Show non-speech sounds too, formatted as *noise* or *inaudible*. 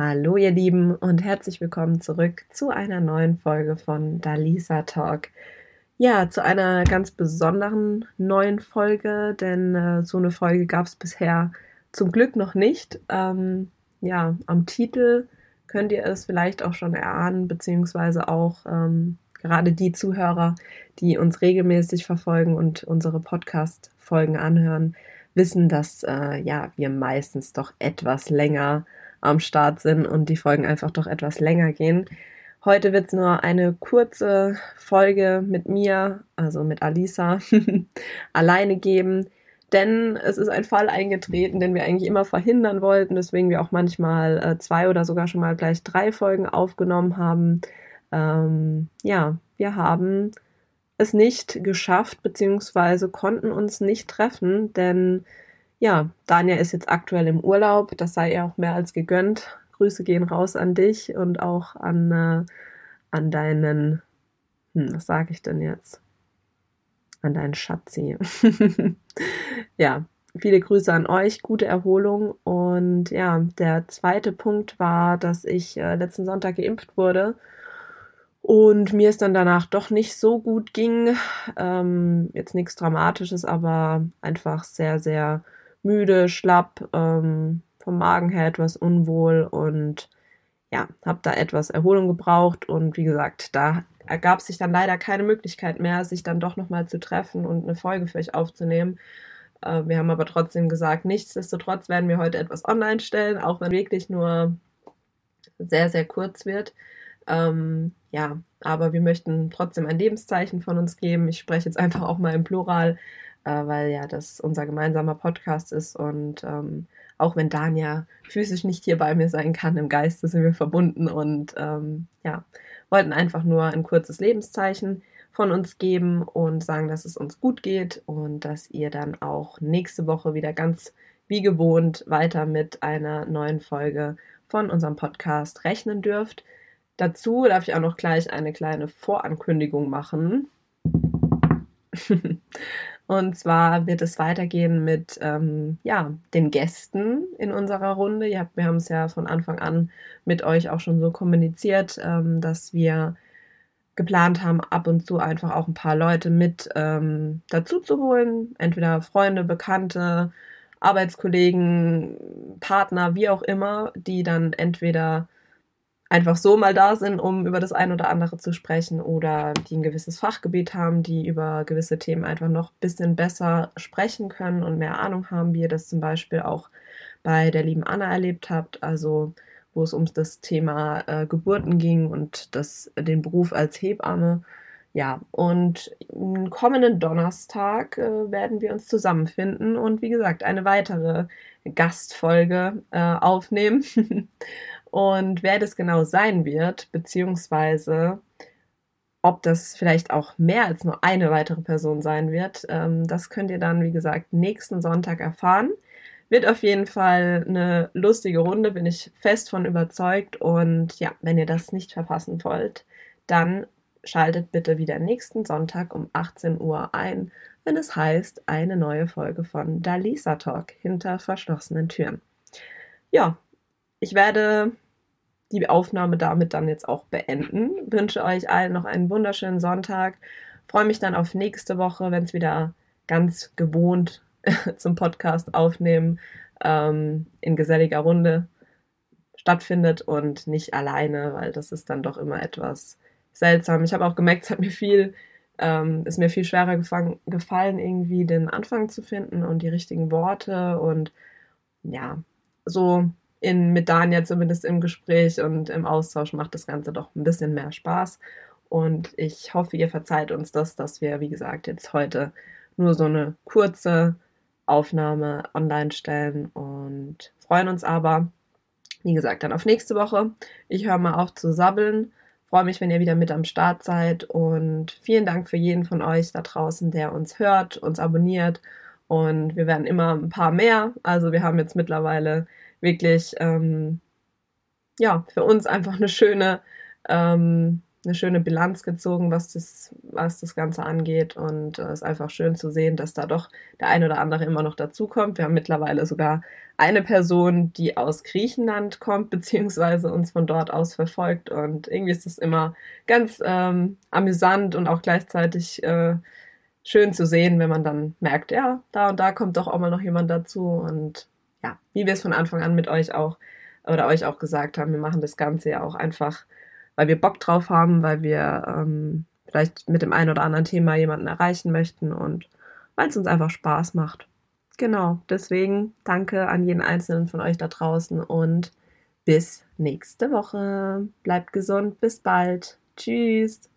Hallo ihr Lieben und herzlich willkommen zurück zu einer neuen Folge von Dalisa Talk. Ja, zu einer ganz besonderen neuen Folge, denn äh, so eine Folge gab es bisher zum Glück noch nicht. Ähm, ja, am Titel könnt ihr es vielleicht auch schon erahnen, beziehungsweise auch ähm, gerade die Zuhörer, die uns regelmäßig verfolgen und unsere Podcast-Folgen anhören, wissen, dass äh, ja wir meistens doch etwas länger am Start sind und die Folgen einfach doch etwas länger gehen. Heute wird es nur eine kurze Folge mit mir, also mit Alisa, *laughs* alleine geben, denn es ist ein Fall eingetreten, den wir eigentlich immer verhindern wollten, weswegen wir auch manchmal äh, zwei oder sogar schon mal gleich drei Folgen aufgenommen haben. Ähm, ja, wir haben es nicht geschafft, beziehungsweise konnten uns nicht treffen, denn ja, Dania ist jetzt aktuell im Urlaub, das sei ihr auch mehr als gegönnt. Grüße gehen raus an dich und auch an, äh, an deinen, hm, was sage ich denn jetzt? An deinen Schatzi. *laughs* ja, viele Grüße an euch, gute Erholung. Und ja, der zweite Punkt war, dass ich äh, letzten Sonntag geimpft wurde und mir es dann danach doch nicht so gut ging. Ähm, jetzt nichts Dramatisches, aber einfach sehr, sehr müde, schlapp, ähm, vom Magen her etwas unwohl und ja, habe da etwas Erholung gebraucht und wie gesagt, da ergab sich dann leider keine Möglichkeit mehr, sich dann doch nochmal zu treffen und eine Folge für euch aufzunehmen. Äh, wir haben aber trotzdem gesagt, nichtsdestotrotz werden wir heute etwas online stellen, auch wenn wirklich nur sehr, sehr kurz wird. Ähm, ja, aber wir möchten trotzdem ein Lebenszeichen von uns geben. Ich spreche jetzt einfach auch mal im Plural, äh, weil ja das unser gemeinsamer Podcast ist und ähm, auch wenn Dania physisch nicht hier bei mir sein kann, im Geiste sind wir verbunden und ähm, ja, wollten einfach nur ein kurzes Lebenszeichen von uns geben und sagen, dass es uns gut geht und dass ihr dann auch nächste Woche wieder ganz wie gewohnt weiter mit einer neuen Folge von unserem Podcast rechnen dürft. Dazu darf ich auch noch gleich eine kleine Vorankündigung machen. *laughs* Und zwar wird es weitergehen mit ähm, ja, den Gästen in unserer Runde. Ihr habt, wir haben es ja von Anfang an mit euch auch schon so kommuniziert, ähm, dass wir geplant haben, ab und zu einfach auch ein paar Leute mit ähm, dazu zu holen. Entweder Freunde, Bekannte, Arbeitskollegen, Partner, wie auch immer, die dann entweder einfach so mal da sind, um über das ein oder andere zu sprechen oder die ein gewisses Fachgebiet haben, die über gewisse Themen einfach noch ein bisschen besser sprechen können und mehr Ahnung haben, wie ihr das zum Beispiel auch bei der lieben Anna erlebt habt, also wo es um das Thema äh, Geburten ging und das, den Beruf als Hebamme. Ja, und kommenden Donnerstag äh, werden wir uns zusammenfinden und wie gesagt eine weitere Gastfolge äh, aufnehmen. *laughs* Und wer das genau sein wird, beziehungsweise ob das vielleicht auch mehr als nur eine weitere Person sein wird, ähm, das könnt ihr dann, wie gesagt, nächsten Sonntag erfahren. Wird auf jeden Fall eine lustige Runde, bin ich fest von überzeugt. Und ja, wenn ihr das nicht verpassen wollt, dann schaltet bitte wieder nächsten Sonntag um 18 Uhr ein, wenn es heißt, eine neue Folge von Dalisa Talk hinter verschlossenen Türen. Ja, ich werde die Aufnahme damit dann jetzt auch beenden. Wünsche euch allen noch einen wunderschönen Sonntag. Freue mich dann auf nächste Woche, wenn es wieder ganz gewohnt *laughs* zum Podcast aufnehmen ähm, in geselliger Runde stattfindet und nicht alleine, weil das ist dann doch immer etwas seltsam. Ich habe auch gemerkt, es hat mir viel, ähm, ist mir viel schwerer gefallen, gefallen, irgendwie den Anfang zu finden und die richtigen Worte und ja, so in, mit Dania zumindest im Gespräch und im Austausch macht das Ganze doch ein bisschen mehr Spaß. Und ich hoffe, ihr verzeiht uns das, dass wir, wie gesagt, jetzt heute nur so eine kurze Aufnahme online stellen und freuen uns aber, wie gesagt, dann auf nächste Woche. Ich höre mal auf zu sabbeln. Freue mich, wenn ihr wieder mit am Start seid und vielen Dank für jeden von euch da draußen, der uns hört, uns abonniert und wir werden immer ein paar mehr. Also wir haben jetzt mittlerweile wirklich, ähm, ja, für uns einfach eine schöne, ähm, eine schöne Bilanz gezogen, was das, was das Ganze angeht. Und es äh, ist einfach schön zu sehen, dass da doch der ein oder andere immer noch dazukommt. Wir haben mittlerweile sogar eine Person, die aus Griechenland kommt, *laughs* beziehungsweise uns von dort aus verfolgt. Und irgendwie ist es immer ganz ähm, amüsant und auch gleichzeitig äh, schön zu sehen, wenn man dann merkt, ja, da und da kommt doch auch mal noch jemand dazu. Und ja, wie wir es von Anfang an mit euch auch oder euch auch gesagt haben, wir machen das Ganze ja auch einfach weil wir Bock drauf haben, weil wir ähm, vielleicht mit dem einen oder anderen Thema jemanden erreichen möchten und weil es uns einfach Spaß macht. Genau, deswegen danke an jeden einzelnen von euch da draußen und bis nächste Woche. Bleibt gesund, bis bald. Tschüss.